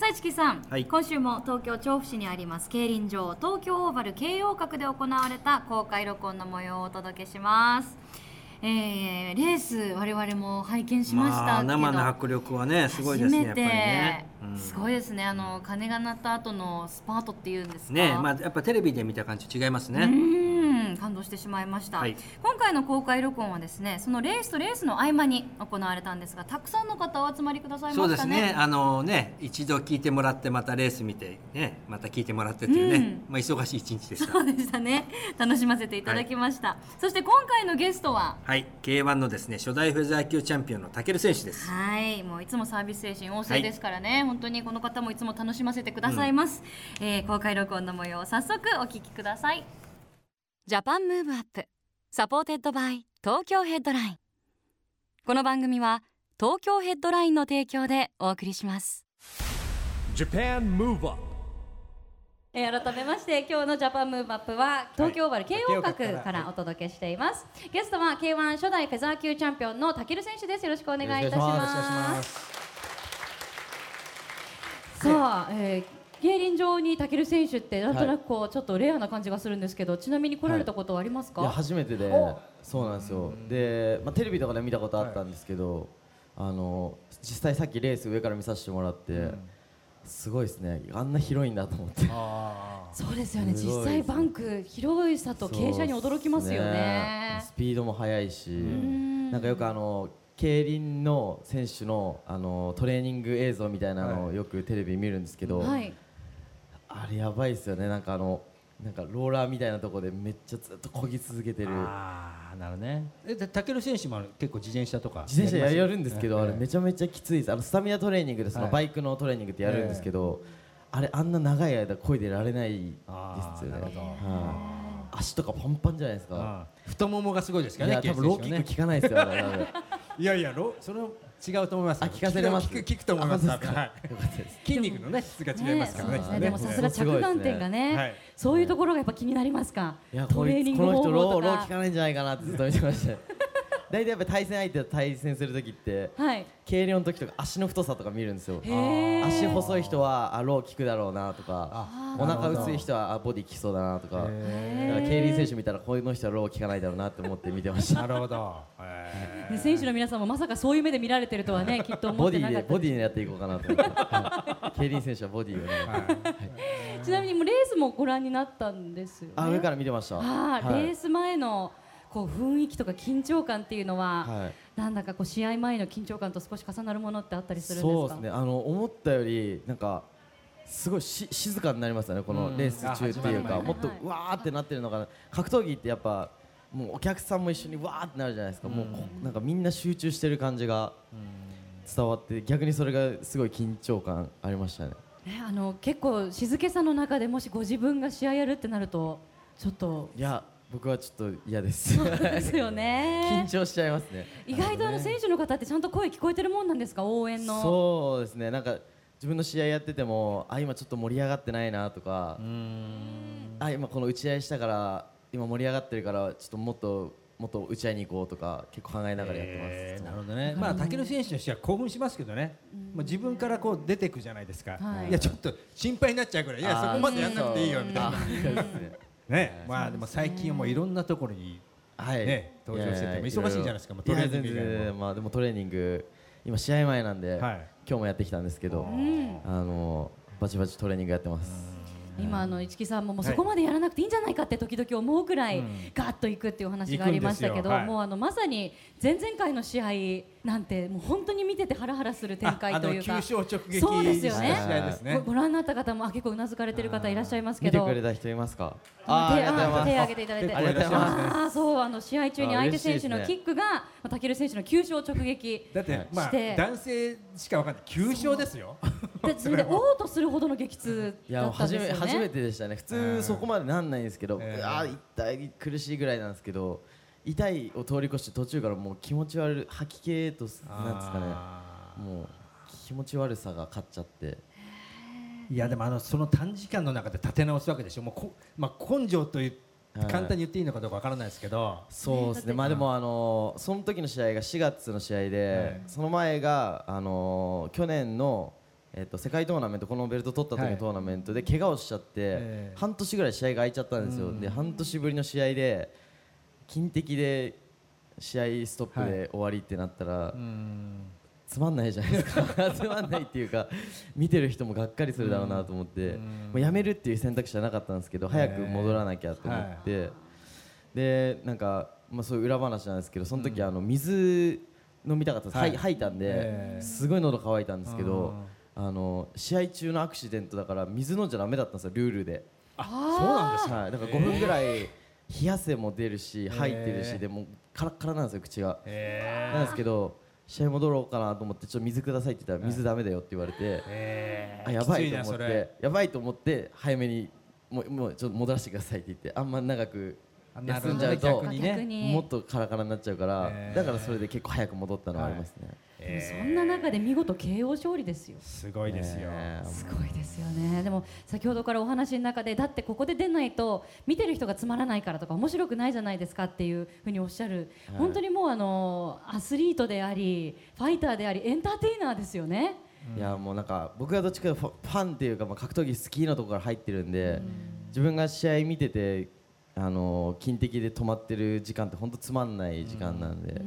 さあ市木さん、はい。今週も東京調布市にあります競輪場東京オーバル京葉閣で行われた公開録音の模様をお届けします。えー、レース我々も拝見しましたけど、まあ、生の迫力はねすごいですねやっぱり初めてね、うん。すごいですね。あの鐘が鳴った後のスパートっていうんですか？ねまあやっぱテレビで見た感じ違いますうね感動してしまいました、はい。今回の公開録音はですねそのレースとレースの合間に行われたんですがたくさんの方お集まりくださいましたね。そうですね。あのね一度聞いてもらってまたレース見てねまた聞いてもらってっていうね、うん。まあ忙しい一日でした。そうでしたね。楽しませていただきました、そして今回のゲストは？はい。K1 のですね初代フェザー級チャンピオンのタケル選手です。はい。もういつもサービス精神旺盛ですからね、本当にこの方もいつも楽しませてくださいます、えー公開録音の模様を早速お聞きください Japan Move Up supported by Tokyo Headline。この番組は東京ヘッドラインの提供でお送りします。Japan Move Up えー改めまして今日のジャパンムーブアップは東京オーバル慶応閣からお届けしています、ゲストは K1 初代フェザー級チャンピオンのタケル選手です。よろしくお願いいたします。さあ、えー競輪場にタケル選手ってなんとなくこうちょっとレアな感じがするんですけど、ちなみに来られたことはありますか、い。や初めてでお。そうなんですよ。で、まあ、テレビとかで見たことあったんですけど、あの実際さっきレース上から見させてもらって、すごいですね。あんな広いんだと思って。そうですよね。実際バンク広いさと傾斜に驚きますよね。スピードも速いしん。なんかよくあの競輪の選手のあのトレーニング映像みたいなのをよくテレビ見るんですけど、はいあれやばいですよね。なんかあのなんかローラーみたいなところでめっちゃずっと漕ぎ続けてる。ああなるほどね。えでタケル選手も結構自転車とか自転車やりるんですけど、あれめちゃめちゃきついです。あのスタミナトレーニングでそのはい。バイクのトレーニングってやるんですけど、あれあんな長い間漕いでられないですよね。あ足とかパンパンじゃないですか、太ももがすごいですからねいや多分ローキック効かないですよ いやいやロそれ違うと思いますあ聞かせれます？聞く聞くと思いますすか。筋肉のね質が違いますからね。ねそうですね。でもさすが着眼点がね、はい。そういうところがやっぱ気になりますか？いやトレーニング方この人ロ法とか。ーロー効かないんじゃないかなってずっと見てました大体やっぱ対戦相手と対戦する時ってはい。軽量の時とか足の太さとか見るんですよ。足細い人はあロー効くだろうなとかあお腹薄い人はあボディ効きそうだなとかだから競輪選手見たらこの人はロー効かないだろうなって思って見てました。なるほど。選手の皆さんもまさかそういう目で見られてるとはねきっと思ボディってなかった。でボディでやっていこうかなと思って、はい。競輪選手はボディをね、ちなみにもうレースもご覧になったんですよね。あ上から見てました。はい。はい。レース前のこう雰囲気とか緊張感っていうのは、はい。なんだかこう試合前の緊張感と少し重なるものってあったりするんですか？そうですね。あの思ったよりなんかすごいし静かになりましたねこのレース中っていうか、うんもっとわーってなってるのが格闘技ってやっぱもうお客さんも一緒にわーってなるじゃないですか、もうこなんかみんな集中してる感じが伝わって逆にそれがすごい緊張感ありましたね。ねあの結構静けさの中でもしご自分が試合やるってなるとちょっといや僕はちょっと嫌です。ですよね。緊張しちゃいますね。意外とあの選手の方ってちゃんと声聞こえてるもんなんですか？応援の。そうですね。なんか自分の試合やっててもあ今ちょっと盛り上がってないなとか。あ今この打ち合いしたから今盛り上がってるからちょっともっともっと打ち合いに行こうとか結構考えながらやってます、えーなるほどね、まあ、タケル選手としては興奮しますけどね、もう自分からこう出てくじゃないですか、はい。い、やちょっと心配になっちゃうぐらい、いや、そこまでやんなくていいよみたいな、ね。ね、まあでも最近はもういろんなところに、はい、ね登場してて忙しいじゃないですか。もうトレーニングまあでもトレーニング今試合前なんで、はい。今日もやってきたんですけど、あのバチバチトレーニングやってます、今あの市木さんももうそこまでやらなくていいんじゃないかって時々思うくらいガーッといくっていうお話がありましたけど、もうあのまさに前々回の試合なんてもう本当に見ててハラハラする展開というか。ああの急所直撃そうですよね。試合ですね。ごご覧になった方もあ結構うなずかれてる方いらっしゃいますけ見てどくれた人いますか？あ手あーありがとうございます。あ手挙げていただいて。ありがとうございます。あーそうあの試合中にあ相手選手のキックがまあ武尊選手の急所を直撃だって、まあして。男性しかわかんない。急所ですよでそれで おうとするほどの激痛ったん初めですよね。初めてでしたね。普通そこまでなんないんですけど、えーうわー痛い苦しいぐらいなんですけど痛いを通り越して途中からもう気持ち悪い吐き気となんですかあねもう気持ち悪さが勝っちゃって。ーいやでもあのその短時間の中で立て直すわけでしょ。もうこ、まあ、根性というはい。簡単に言っていいのかどうかわからないですけど、そうですね、まあでも、あのその時の試合が4月の試合で、その前が、あの去年の、えっと世界トーナメント、このベルト取った時はい。のトーナメントで怪我をしちゃって、ええ。半年ぐらい試合が空いちゃったんですよ、で半年ぶりの試合で、金的で試合ストップで終わりってなったら、うん。つまんないじゃないですか、つまんないっていうか、見てる人もがっかりするだろうなと思って、もうやめるっていう選択肢はなかったんですけど、早く戻らなきゃと思って。でなんか、まあ、そういう裏話なんですけどその時、あの水飲みたかったです、はい。はい吐いたんで、ええ。すごい喉乾いたんですけど、あの試合中のアクシデントだから水飲んじゃダメだったんですよルールで、そうなんですか？はい、だから5分ぐらい冷や汗も出るし吐いてるし、ええでもうカラッカラなんですよ口が、えなんですけど試合戻ろうかなと思ってちょっと水くださいって言ったら水ダメだよって言われて、えあやばいと思ってやばいと思って早めにもうもうちょっと戻らせてくださいって言ってあんま長く休んじゃうと逆にね。逆にもっとカラカラになっちゃうから、だからそれで結構早く戻ったのはありますね。そんな中で見事 KO 勝利ですよ。すごいですよ、ねすごいですよね。でも先ほどからお話の中でだってここで出ないと見てる人がつまらないからとか面白くないじゃないですかっていうふうにおっしゃる、はい。本当にもうあのアスリートでありファイターでありエンターテイナーですよね。いやもうなんか僕がどっちかというとファンっていうか、まあ、格闘技好きなところから入ってるんで、自分が試合見ててあの金的で止まってる時間って本当つまんない時間なんで、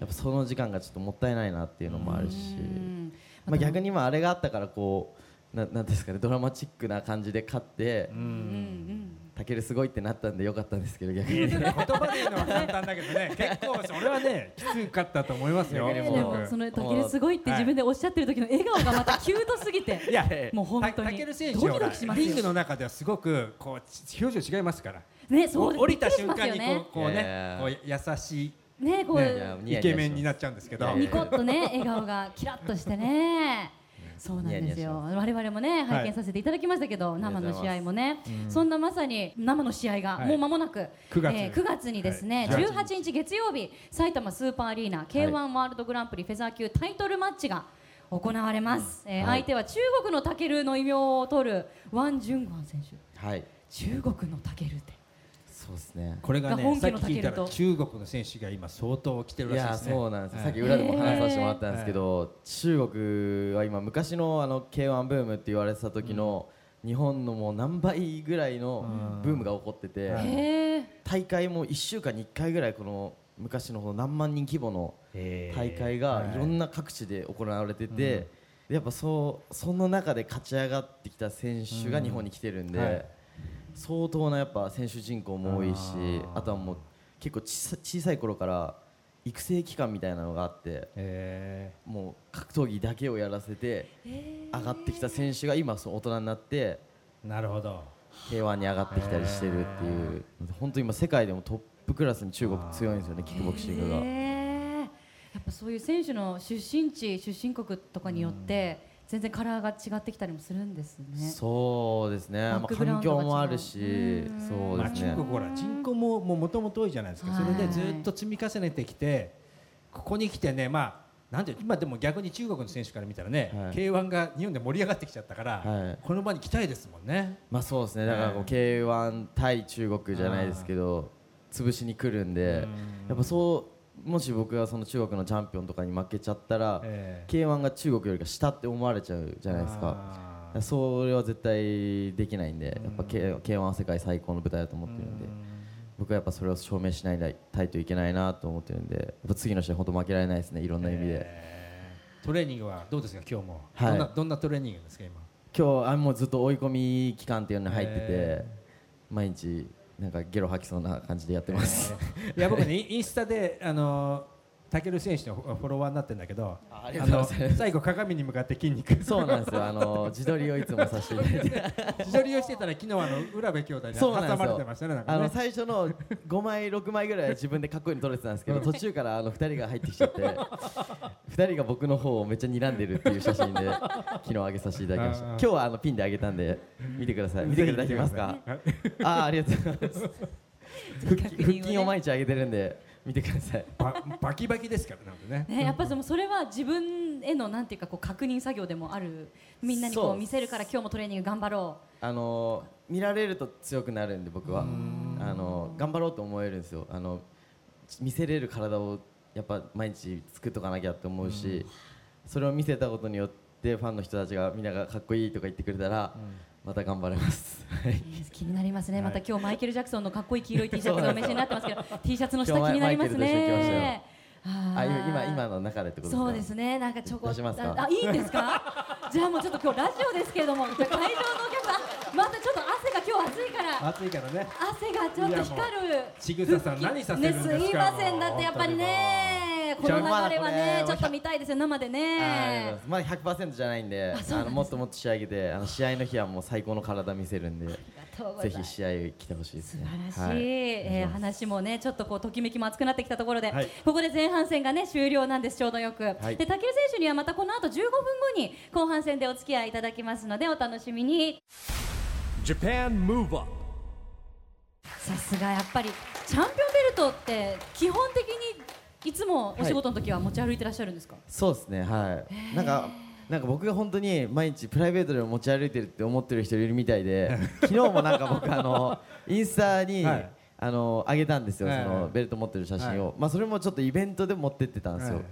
やっぱその時間がちょっともったいないなっていうのもあるし、うん。まあ、逆にまああれがあったからこうななんですかねドラマチックな感じで勝って、うん。うんタケルすごいってなったんでよかったんですけど逆に。言葉で言うのは簡単だけどね。結構それはねきつかったと思いますよ。でもそのタケルすごいって自分でおっしゃってる時の笑顔がまたキュートすぎて。い。やもう本当たにける選手ドキドキしますよ。リングの中ではすごくこうち表情違いますから。ねそう降りた瞬間にこうこうねこう優しいねこう、イケメンになっちゃうんですけど。ニコッとね笑顔がキラッとしてね。そうなんですよ。我々もね拝見させていただきましたけど、生の試合もね、そんなまさに生の試合がはい。もう間もなく、9月。えー9月にですね、はい。18日。月曜日埼玉スーパーアリーナ K1 ワールドグランプリフェザー級タイトルマッチが行われます、えーはい。相手は中国のタケルの異名を取るワン・ジュングァン選手。はい。中国のタケルってそうですね。これがねさっき聞いたら中国の選手が今相当来てるいやらしいですね。そうなんですよ、はい。さっき裏でも話させてもらったんですけど、中国は今昔のあの K1 ブームって言われてた時の、日本のもう何倍ぐらいのブームが起こってて、大会も1週間に1回ぐらいこの昔のこの何万人規模の大会がい。ろんな各地で行われてて、やっぱそうその中で勝ち上がってきた選手が日本に来てるんで、はい相当なやっぱ選手人口も多いしあとはもう結構小さ小さい頃から育成期間みたいなのがあってへもう格闘技だけをやらせて上がってきた選手が今そう大人になってーなるほど。K1 に上がってきたりしてるっていう本当今世界でもトップクラスに中国強いんですよねキックボクシングが。へー。やっぱそういう選手の出身地出身国とかによって全然カラーが違ってきたりもするんですね。そうですね、まあ、環境もあるしうそうですね。中国ほら人口ももともと多いじゃないですか、それではいずっと積み重ねてきてここに来てねまあなんていう今でも逆に中国の選手から見たらね、はい。K1 が日本で盛り上がってきちゃったから、はい。この場に来たいですもんね。まあそうですね。だからこううん K1 対中国じゃないですけど潰しに来るんでやっぱそうもし僕がその中国のチャンピオンとかに負けちゃったらええ。K1 が中国よりか下って思われちゃうじゃないですか。それは絶対できないんでやっぱ K- K1 は世界最高の舞台だと思ってるんで僕はやっぱそれを証明しないたいといけないなと思ってるんでやっぱ次の試合本当負けられないですねいろんな意味で。えートレーニングはどうですか今日も、はい。どんなどんなトレーニングですか今？今日あもうずっと追い込み期間っていうのに入ってて、へ毎日なんかゲロ吐きそうな感じでやってます、いや僕ねインスタであのーケル選手のフォロワーになってるんだけどあの最後鏡に向かって筋肉。そうなんですよ。あの自撮りをいつもさせていただいて。自撮りをしてたら昨日あの浦部兄弟に挟まれてましたねなんかあのね最初の5枚6枚ぐらいは自分でかっこいいの撮れてたんですけど途中からあの2人が入ってきちゃって2人が僕の方をめっちゃ睨んでるっていう写真で昨日上げさせていただきました。今日はあのピンで上げたんで見てください。見てい。ただけますか？あーありがとうございます。腹筋を毎日上げてるんで見てください。ババキバキですからなんでね。ね、やっぱでもそれは自分へのなんていうかこう確認作業でもあるみんなにこそうう見せるから今日もトレーニング頑張ろあの見られると強くなるんで僕は。あの頑張ろうと思えるんですよ。あの見せれる体をやっぱ毎日作っとかなきゃって思うしそれを見せたことによってファンの人たちがみんながかっこいいとか言ってくれたらまた頑張れます。は い気になりますね、はい。また今日マイケル・ジャクソンのかっこいい黄色い T シャツがお召しになってますけど T シャツの下気になりますね。あ今今の中でってことですか？そうですね。なんかちょこっ出しますか？あいいんですか？じゃあもうちょっと今日ラジオですけれども。じゃあ会場のお客さんまたちょっと汗が今日暑いから。暑いからね。汗がちょっと光る。ちぐささん何させるんですか？ねすいません。だってやっぱりねこの流れはねちょっと見たいですよ生でね。まだ100%じゃないんであのもっともっと仕上げてあの試合の日はもう最高の体見せるんでぜひ試合来てほしいです素ね晴らしい、はい。えー話もねちょっとこうときめきも熱くなってきたところで、はい。ここで前半戦がね終了なんですちょうどよく、い。で武尊選手にはまたこの後15分後に後半戦でお付き合いいただきますのでお楽しみに。Japan Move Up さすがやっぱりチャンピオンベルトって基本的にいつもお仕事の時は持ち歩いてらっしゃるんですか、そうですねはい。なんかなんか僕が本当に毎日プライベートでも持ち歩いてるって思ってる人いるみたいで 昨日もなんか僕あのインスタに、はい。あの上げたんですよ、はいそのベルト持ってる写真を、はい。まあそれもちょっとイベントで持ってってたんですよ、はい。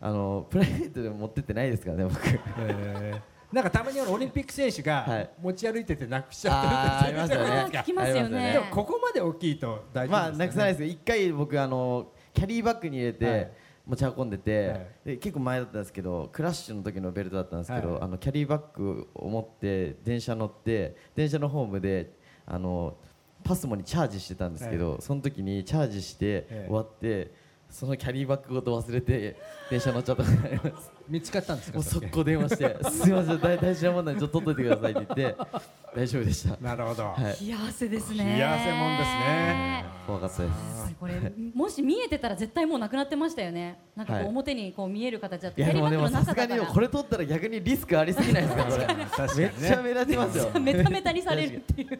あのプライベートでも持ってってないですからね僕。えー。なんかたまにオリンピック選手がはい。持ち歩いててなくしちゃってるあーありますよね。あー聞きますよね。ありますよね。でもここまで大きいと大丈まあ夫ですなくさないですけど一回僕あのキャリーバッグに入れて、はい。持ち運んでて、はい。で結構前だったんですけどクラッシュの時のベルトだったんですけど、はい。あのキャリーバッグを持って電車乗って電車のホームであのパスモにチャージしてたんですけど、その時にチャージしてええ終わって、そのキャリーバッグごと忘れて電車乗っちゃったことがあります見つかったんですかもう速攻電話して「すいません大 大事なもんなんでちょっと取っといてください」って言って 大丈夫でした。なるほど、はい。冷や汗ですね。冷や汗もんですね。怖かったです。これもし見えてたら絶対もうなくなってましたよね。なんか表にこう見える形だっていやでもさすがにこれ取ったら逆にリスクありすぎないですかこれ。確かにね。めっちゃ目立ちますよ。メタメタにされるっていう。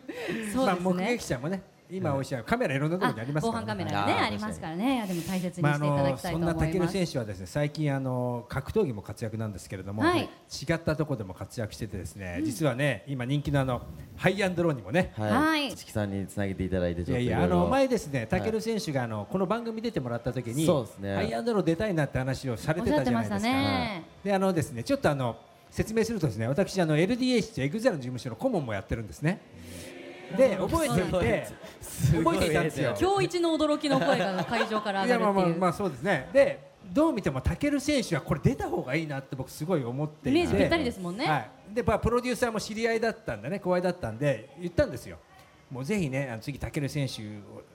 そうまあ、目ですね、撃者もね今おっしゃるカメラいろんなところにあります防から、ね、犯カメラがねありますからね。い。や de も大切にしていただのきたいと思そんない武ます、尊選手はですね最近あの格闘技も活躍なんですけれども、はい。違ったところでも活躍しててですね、実はね今人気のあのハイアンドローにもねははい。い一木さんにつなげていただいてちょっといやあの前ですね武尊選手があのこの番組出てもらった時にそうですね。ハイアンドロー出たいなって話をされてたじゃないですか。であのですねちょっとあの説明するとですね私あの LDH と EXILE の事務所の顧問もやってるんですねで覚えていて覚えていたんですよ。今日一の驚きの声が会場からい上がるっていう。やまあまあまあそうですね。でどう見てもタケル選手はこれ出た方がいいなって僕すごい思っていてイメージぴったりですもんね。はい、でまあプロデューサーも知り合いだったんでね後輩だったんで言ったんですよ。もうぜひねあの次タケル選手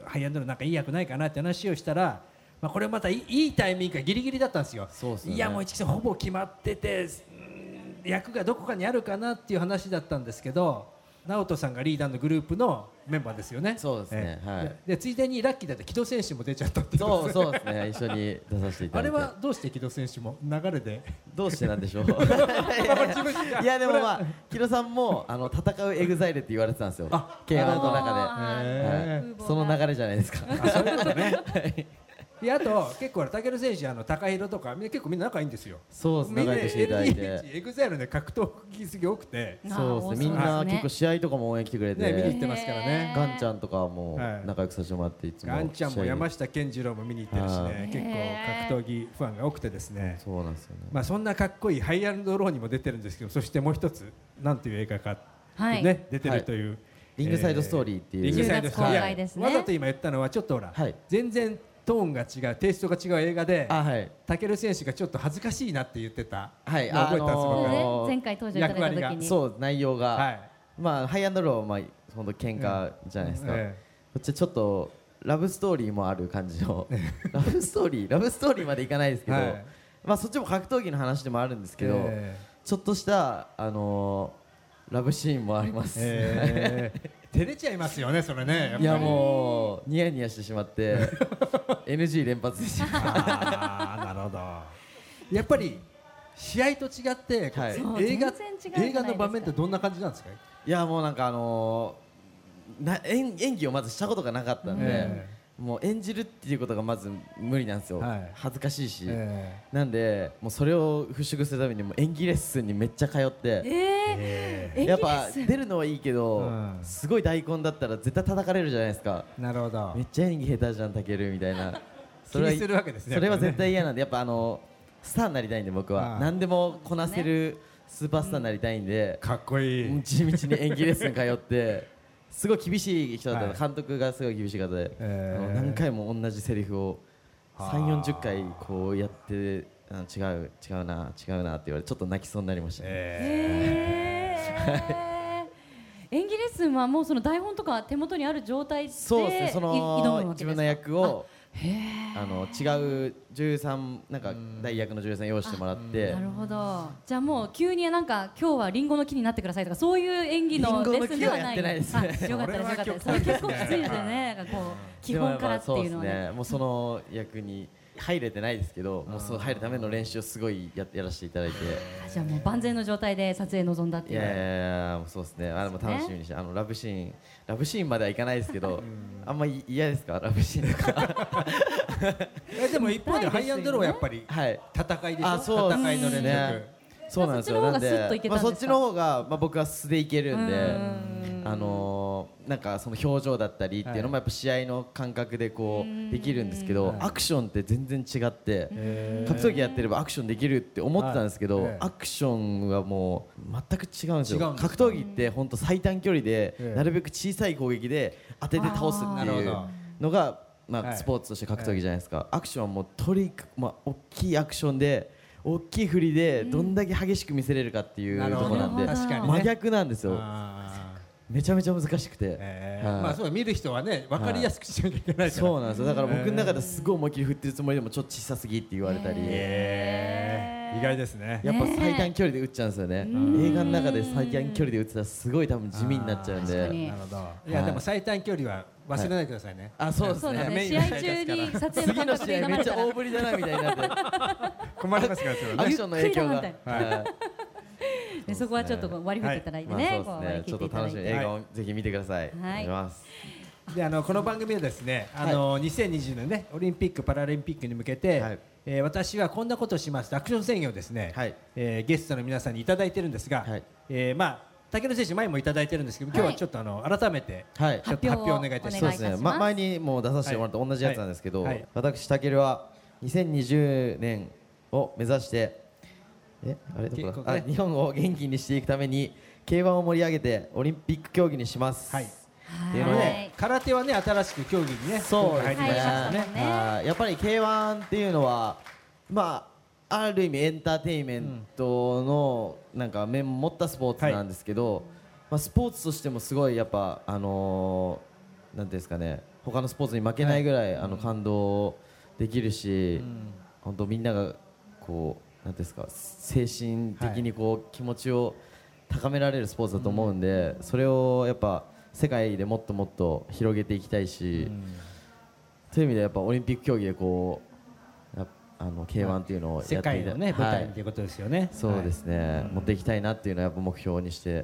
ハイアンドルなんかいい役ないかなって話をしたらまあこれまたいいいいタイミングがギリギリだったんですよ。そうっすよね。いやもう市木さんほぼ決まっててうん役がどこかにあるかなっていう話だったんですけど直人さんがリーダーのグループのメンバーですよね。そうですね。えはい。ででついでにラッキーだって木戸選手も出ちゃったってそう そうですね。一緒に出させていたあだいて。れはどうして木戸選手も流れで？どうしてなんでしょう？いやでもまあ城戸さんもあの戦う EXILE って言われてたんですよ。あ K1 の中あーで、はい、その流れじゃないですか。あそういうことねであと結構タケル選手あの高弘とかみんな結構みんな仲いいんですよ。そうですみんな仲良くしていただいて。LDH EXILE で格闘技好き多くて。そうですね。みんな結構試合とかも応援来てくれて、ね見に行ってますからね。ガンちゃんとかもはい。仲良くさせてもらっていつも。ガンちゃんも山下下健二郎も見に行ってるしはね結構格闘技ファンが多くてですね。そうなんですよね、まあそんなかっこいいハイアンドローにも出てるんですけどそしてもう一つなんていう映画かはいね出てるというリングサイドストーリーっていう、リングサイドストーリー。10月公開ですね。わざと今言ったのはちょっとほら、はい。全然トーンが違うテイストが違う映画であはい。タケル選手がちょっと恥ずかしいなって言ってた。はい。のを覚えてたんですあのー前回登場いただいた役割時にそう内容が、はい。まあハイアンドローはまあ本当喧嘩じゃないですか、えこっちちょっとラブストーリーもある感じの。ラブストーリーラブストーリーまでいかないですけど、はい。まあそっちも格闘技の話でもあるんですけど、えちょっとしたあのーラブシーンもあります、えー照れちゃいますよねそれねいやもうニヤニヤしてしまって NG 連発でしたあーなるほど。やっぱり試合と違って、はい。映画映画の場面ってどんな感じなんですか、いやもうなんかあのーな演演技をまずしたことがなかったんで、えもう演じるっていうことがまず無理なんですよ、はい。恥ずかしいし、えなんでもうそれを払拭するためにもう演技レッスンにめっちゃ通って、えー、やっぱ出るのはいいけど、うん。すごい大根だったら絶対叩かれるじゃないですか。なるほど。めっちゃ演技下手じゃんたけるみたいな。気にするわけですねそれは絶対嫌なんでやっぱあのスターになりたいんで僕は。何でもこなせるスーパースターになりたいんで、かっこいい、地道に演技レッスン通って すごい厳しい人だったの、はい。監督がすごい厳しい方で、えー。何回も同じセリフをはあ。3 4 0回こうやってあ違う違うな違うなって言われてちょっと泣きそうになりました、ええー、演技レッスンはもうその台本とか手元にある状態でそうですねそい挑むのわけですか？自分の役をあの違う女優さんなんか大役の女優さん用意してもらって。なるほど。じゃあもう急になんか今日はリンゴの木になってくださいとかそういう演技のレッスンではない。です。ねあよかったですよかったです。結構きついですよね。こう基本からっていうのはね。もうその役に入れてないですけどもうそう入るための練習をすごいややらせていただいて。じゃあもう万全の状態で撮影臨んだっていう。いやいやいやもうそうですね。あでも楽しみにしてあのラブシーンラブシーンまではいかないですけどあんまり嫌ですか？ラブシーンとか。えでも一方でハイアンドローはやっぱりはい。戦いでしょ？あそうです戦いの連ねそうなんですよ。そっちの方がなんでスッといけたんですか？まあそっちの方がまあ僕は素でいけるんで。うんあのーなんかその表情だったりっていうのもやっぱ試合の感覚でこうできるんですけどはいアクションって全然違って格闘技やってればアクションできるって思ってたんですけど、アクションはもう全く違うんですよ。格闘技って本当最短距離で、ええなるべく小さい攻撃で当てて倒すっていうのが、まあはい。スポーツとして格闘技じゃないですか、アクションはもうとにかく、まあ、大きいアクションで大きい振りでどんだけ激しく見せれるかっていうところなんで、確かにね。真逆なんですよ。あめちゃめちゃ難しくて、ーえー。はい。まあそうだ見る人はね分かりやすくしなきゃいけないから。そうなんですよ。だから僕の中ですごい思いっきり振ってるつもりでもちょっと小さすぎって言われたり、えー。意外ですね。やっぱ最短距離で打っちゃうんですよね、映画の中で最短距離で打ってたらすごい多分地味になっちゃうんで。確かになるほど。いやでも最短距離は忘れないでくださいね。あそうですそうだねね試合中に撮影の次の感覚で試合めっちゃ大振りだなみたいになって。困りますからアクションの影響が、はいでそこはちょっと割り振っていただいてまあね、そうですね。ちょっと楽しみにい映画をぜひ見てください、はい。お願いします。であのこの番組はですねあの、2020年ねオリンピック・パラリンピックに向けて、はい。えー私はこんなことをしますとアクション宣言をですね、はい。えーゲストの皆さんにいただいてるんですが、はい。えーまあ竹野選手前もいただいてるんですけど今日はちょっとあの改めてはい。ちょっと発表をお願いいたします。そうですね、ま、前にも出させてもらった同じやつなんですけど、私、たけるは2020年を目指してえあれどこだ、あ日本を元気にしていくために K1 を盛り上げてオリンピック競技にします、はい。っていうので、はい。空手はね新しく競技にねそうですね。今回入りましたからね。はい。ねはい。やっぱり K1 っていうのはまあある意味エンターテインメントのなんか面も持ったスポーツなんですけど、まあ、スポーツとしてもすごいやっぱあのーなんていうんですかね他のスポーツに負けないぐらい、あの感動できるし、本当みんながこうなんですか精神的にこう、気持ちを高められるスポーツだと思うんで、それをやっぱ世界でもっともっと広げていきたいし、という意味でやっぱオリンピック競技でこうやあの K1 っていうのをやってい世界のね舞はい台ということですよね、そうですね。ね、持っていきたいなっていうのはやっぱ目標にしてや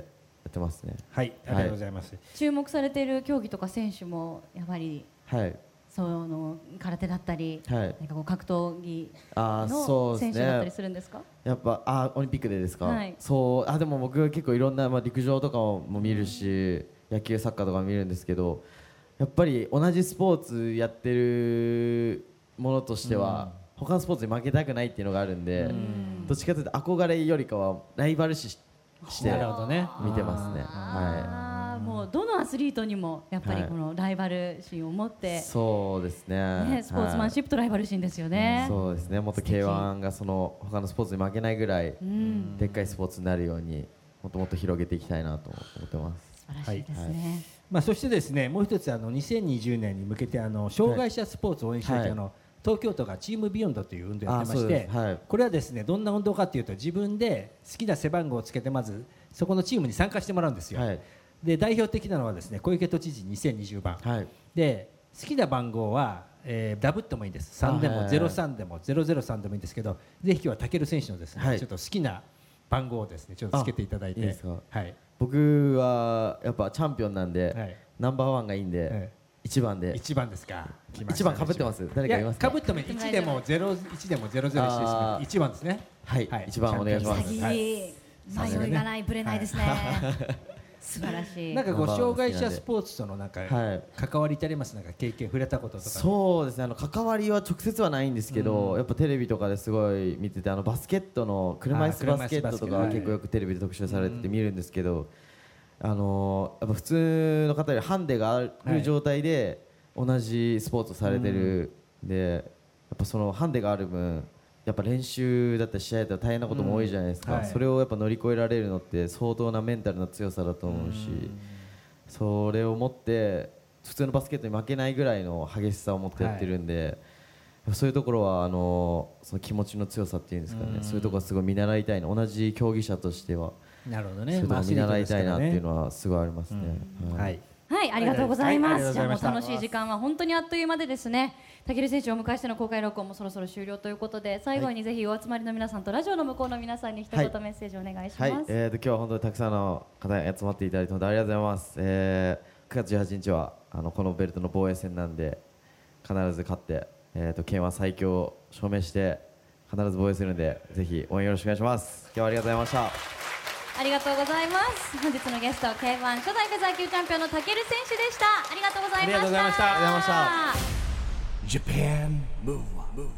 ってますね。はい、ありがとうございます、注目されている競技とか選手もやはりはいその空手だったり、はい。なんかこう格闘技の選手だったりねするんですか？やっぱあオリンピックでですか、はい。そう。あでも僕結構いろんな、まあ、陸上とかも見るし、野球サッカーとかも見るんですけどやっぱり同じスポーツやってるものとしては、他のスポーツに負けたくないっていうのがあるんで、どっちかというと憧れよりかはライバル視ししてなるほどね。見てますね。はあーもうどのアスリートにもやっぱりはい。このライバル心を持って、い、そうですね。ね、スポーツマンシップとライバル心ですよね。そうですね。もっと素敵。K1 がその他のスポーツに負けないぐらいうん、でっかいスポーツになるようにもっともっと広げていきたいなと思ってます。素晴らしいですね。まあ、そしてですねもう一つあの2020年に向けてあの障害者スポーツを応援したいはい。あの東京都がチームビヨンドという運動をやってまして、はい。これはですねどんな運動かというと自分で好きな背番号をつけてまずそこのチームに参加してもらうんですよ、はいで代表的なのはですね小池都知事2020番、はい。で好きな番号は、えーダブってもいいんです。3でもあはい。はいはい03でも003でもいいんですけどぜひ今日はタケル選手のですね、はい。ちょっと好きな番号をですねちょっとつけていただいて。あいいですか？はい。僕はやっぱチャンピオンなんで、はい。ナンバーワンがいいんで、え一番で。一番ですか？一番かぶってます誰かいますかやかぶっても1でも01でも00してあー。一番ですね。はい。一番お願いします。はい。迷いがないぶれないですね、素晴らしい。なんかこう障害者スポーツとのなんかはい。関わりってあります？なんか経験触れたこととか。そうですね。あの関わりは直接はないんですけど、やっぱテレビとかですごい見ててあのバスケットの車椅子バスケットとか結構よくテレビで特集されてて見るんですけど、あのやっぱ普通の方よりハンデがある状態で同じスポーツをされてるんで、やっぱそのハンデがある分やっぱ練習だったり試合だったら大変なことも多いじゃないですか、うんはい。それをやっぱ乗り越えられるのって相当なメンタルの強さだと思うし、それを持って普通のバスケットに負けないぐらいの激しさを持ってやってるんで、そういうところはあのその気持ちの強さっていうんですかね、そういうところはすごい見習いたいな。同じ競技者としては、なるほどそうねいうところ見習いたいなっていうはのはすごいありますね。はい。はい、ありがとうございます。じゃあもう楽しい時間は本当にあっという間でですね。たける選手をお迎えしての公開録音もそろそろ終了ということで、最後にぜひお集まりの皆さんとラジオの向こうの皆さんに一言はいメッセージお願いします。はい、えー、と今日は本当にたくさんの方に集まっていただいて本当にありがとうございます、えー、9月18日はあのこのベルトの防衛戦なんで必ず勝って、えー、と県は最強を証明して必ず防衛するのでぜひ応援よろしくお願いします。今日はありがとうございましたありがとうございます。本日のゲスト K1 初代フェザー級チャンピオンのたける選手でした。ありがとうございました。ありがとうございました Japan Move Up, Move Up.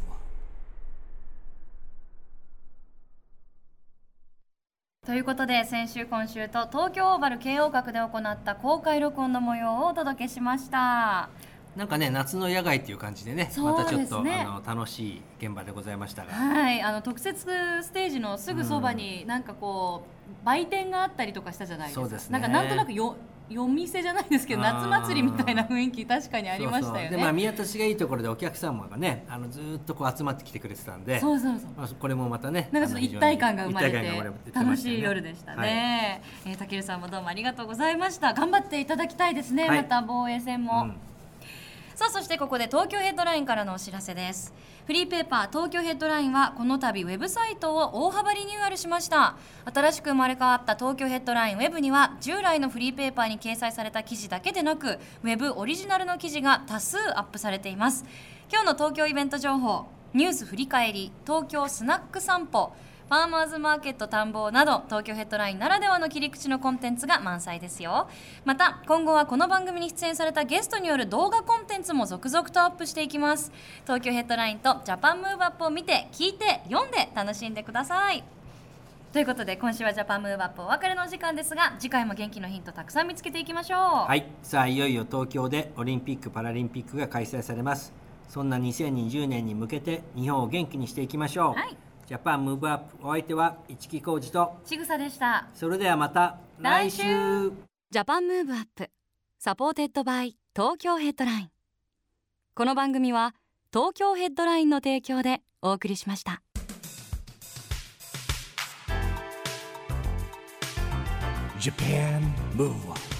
ということで先週今週と東京オーバル慶応閣で行った公開録音の模様をお届けしました。なんかね夏の野外っていう感じでねそうまたちょっと、あの楽しい現場でございましたが、はいあの特設ステージのすぐそばになんかこう売店があったりとかしたじゃないですか。そうですね。なんかなんとなくよ夜店じゃないですけど夏祭りみたいな雰囲気確かにありましたよね。でまあ見渡しがいいところでお客様がねあのずーっとこう集まってきてくれてたんで。そうそうそう。まあ、これもまたねなんかちょっと一体感が生まれてあの一体感が生まれてま楽しい夜でしたはい。ね。えーたけるさんもどうもありがとうございました。頑張っていただきたいですね。はい。また防衛戦も。うんさあそしてここで東京ヘッドラインからのお知らせです。フリーペーパー東京ヘッドラインはこの度ウェブサイトを大幅リニューアルしました。新しく生まれ変わった東京ヘッドラインウェブには従来のフリーペーパーに掲載された記事だけでなくウェブオリジナルの記事が多数アップされています。今日の東京イベント情報ニュース振り返り東京スナック散歩。ファーマーズマーケット探訪など東京ヘッドラインならではの切り口のコンテンツが満載ですよ。また今後はこの番組に出演されたゲストによる動画コンテンツも続々とアップしていきます。東京ヘッドラインと Japan Move Up を見て聞いて読んで楽しんでください。ということで今週は Japan Move Up お別れのお時間ですが次回も元気のヒントたくさん見つけていきましょう。はい。さあいよいよ東京でオリンピック・パラリンピックが開催されます。そんな2020年に向けて日本を元気にしていきましょう、はい Japan Move Up お相手は一木広治と。ちぐさでした。それではまた来週。来 Japan Move Up supported by Tokyo Headline この番組は東京ヘッドラインの提供でお送りしました。Japan Move Up